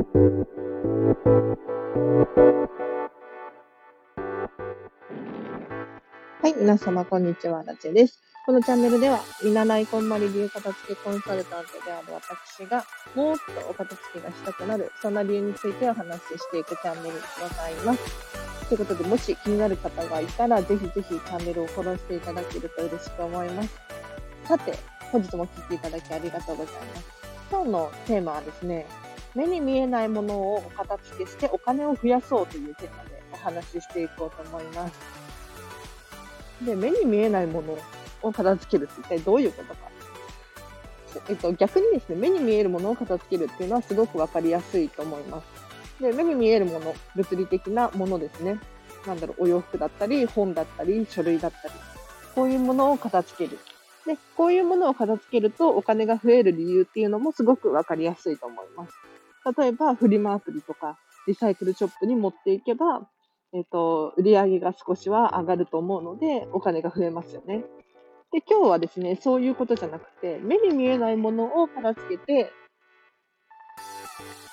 はい、皆様、こんにちは、ラチェです。このチャンネルでは、見習いこんまり流片付けコンサルタントである私が、もっとお片付けがしたくなる、そんな理由についてお話ししていくチャンネルでございます。ということで、もし気になる方がいたら、ぜひぜひチャンネルをフォローしていただけると嬉しく思います。さて、本日も聴いていただきありがとうございます。今日のテーマはですね、目に見えないものをお片付けしてお金を増やそうというテーマでお話ししていこうと思います。で、目に見えないものを片付けるって一体どういうことか。えっと、逆にですね、目に見えるものを片付けるっていうのはすごくわかりやすいと思います。で、目に見えるもの、物理的なものですね。なんだろう、お洋服だったり、本だったり、書類だったり。こういうものを片付ける。で、こういうものを片付けるとお金が増える理由っていうのもすごくわかりやすいと思います。例えば、フリマアプリとか、リサイクルショップに持っていけば、えっ、ー、と、売り上げが少しは上がると思うので、お金が増えますよね。で、今日はですね、そういうことじゃなくて、目に見えないものを片付けて、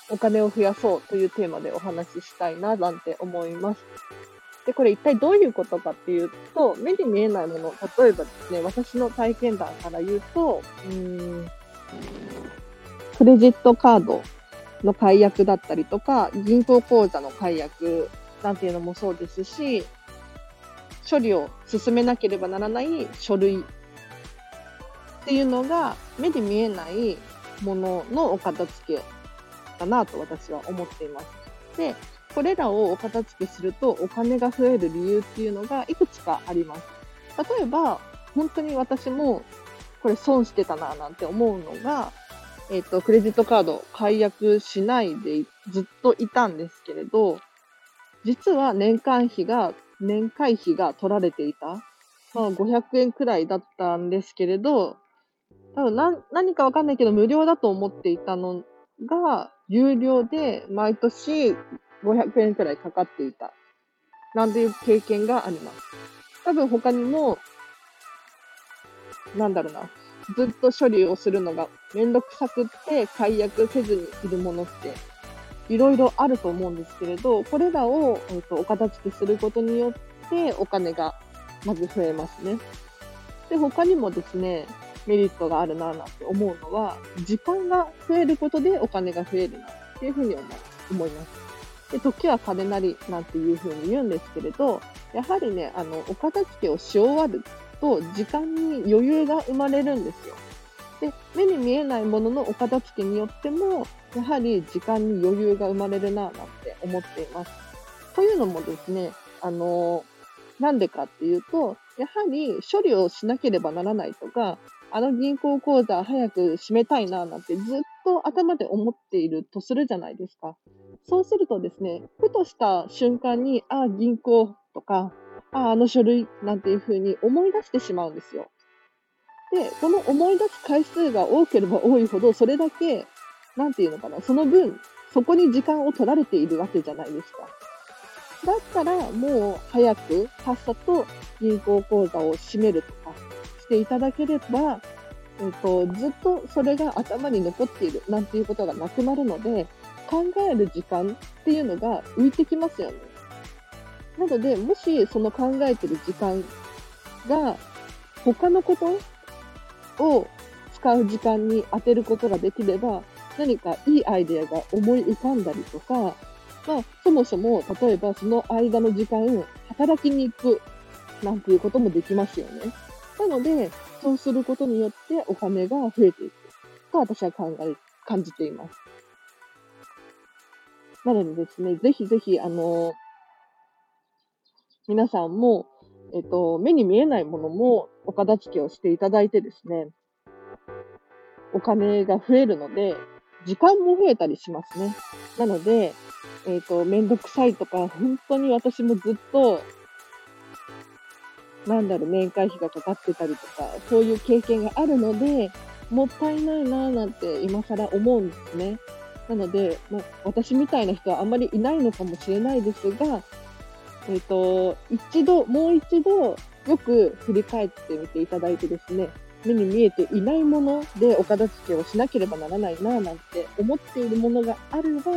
お金を増やそうというテーマでお話ししたいな、なんて思います。で、これ一体どういうことかっていうと、目に見えないもの、例えばですね、私の体験談から言うと、うん、クレジットカードの解約だったりとか、銀行口座の解約なんていうのもそうですし、処理を進めなければならない書類っていうのが目に見えないもののお片付けだなと私は思っています。で、これらをお片付けするとお金が増える理由っていうのがいくつかあります。例えば、本当に私もこれ損してたななんて思うのが、えっ、と、クレジットカード解約しないでずっといたんですけれど、実は年間費が、年会費が取られていた。まあ、500円くらいだったんですけれど、多分な何かわかんないけど、無料だと思っていたのが、有料で毎年500円くらいかかっていた。なんていう経験があります。多分他にも、なんだろうな、ずっと処理をするのがめんどくさくって解約せずにいるものっていろいろあると思うんですけれど、これらを、えーと、お片付けすることによってお金がまず増えますね。で、他にもですね、メリットがあるなぁなんて思うのは、時間が増えることでお金が増えるなっていうふうに思います。で、時は金なりなんていうふうに言うんですけれど、やはりね、あの、お片付けをし終わると時間に余裕が生まれるんですよ。で、目に見えないもののお片付けによっても、やはり時間に余裕が生まれるなぁなんて思っています。というのもですね、あのなんでかっていうと、やはり処理をしなければならないとか、あの銀行口座早く閉めたいななんてずっと頭で思っているとするじゃないですか。そうするとですね、ふとした瞬間に、ああ、銀行とか、ああ、の書類なんていうふうに思い出してしまうんですよ。で、この思い出す回数が多ければ多いほど、それだけ、なんていうのかな、その分、そこに時間を取られているわけじゃないですか。だったら、もう早く、さっさと銀行口座を閉めるとかしていただければ、えっと、ずっとそれが頭に残っているなんていうことがなくなるので、考える時間っていうのが浮いてきますよね。なので、もしその考えてる時間が他のことを使う時間に当てることができれば、何かいいアイデアが思い浮かんだりとか、まあ、そもそも、例えばその間の時間、働きに行くなんていうこともできますよね。なので、そうすることによってお金が増えていくと私は考え、感じています。なのでですね、ぜひぜひ、あの、皆さんも、えっと、目に見えないものもお片付けをしていただいてですね、お金が増えるので、時間も増えたりしますね。なので、えっ、と、めんどくさいとか、本当に私もずっと、なんだろう、年会費がかかってたりとか、そういう経験があるので、もったいないなぁなんて今更思うんですね。なので、もう私みたいな人はあんまりいないのかもしれないですが、えっ、ー、と、一度、もう一度、よく振り返ってみていただいてですね、目に見えていないものでお片付けをしなければならないななんて思っているものがあれば、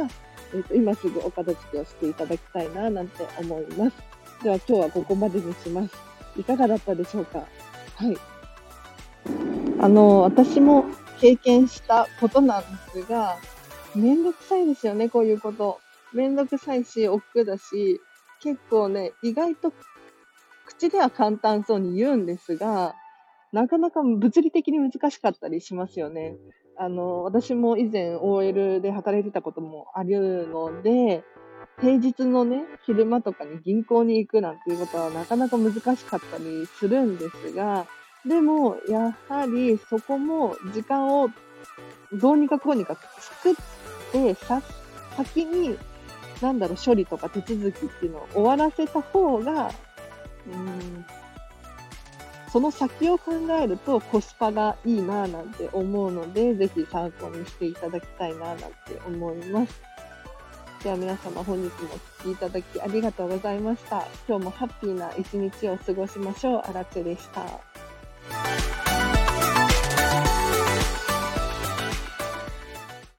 えーと、今すぐお片付けをしていただきたいななんて思います。では今日はここまでにします。いかがだったでしょうか？はい。あの、私も経験したことなんですが、めんどくさいですよね、こういうこと。めんどくさいし、億劫だし、結構ね、意外と口では簡単そうに言うんですが、なかなか物理的に難しかったりしますよね。あの、私も以前 OL で働いてたこともあるので、平日のね、昼間とかに銀行に行くなんていうことはなかなか難しかったりするんですが、でも、やはりそこも時間をどうにかこうにか作って、さ、先に、なんだろう、処理とか手続きっていうのを終わらせた方が、うん、その先を考えるとコスパがいいなぁなんて思うので、ぜひ参考にしていただきたいなぁなんて思います。では皆様本日もお聴きいただきありがとうございました。今日もハッピーな一日を過ごしましょう。あらでした。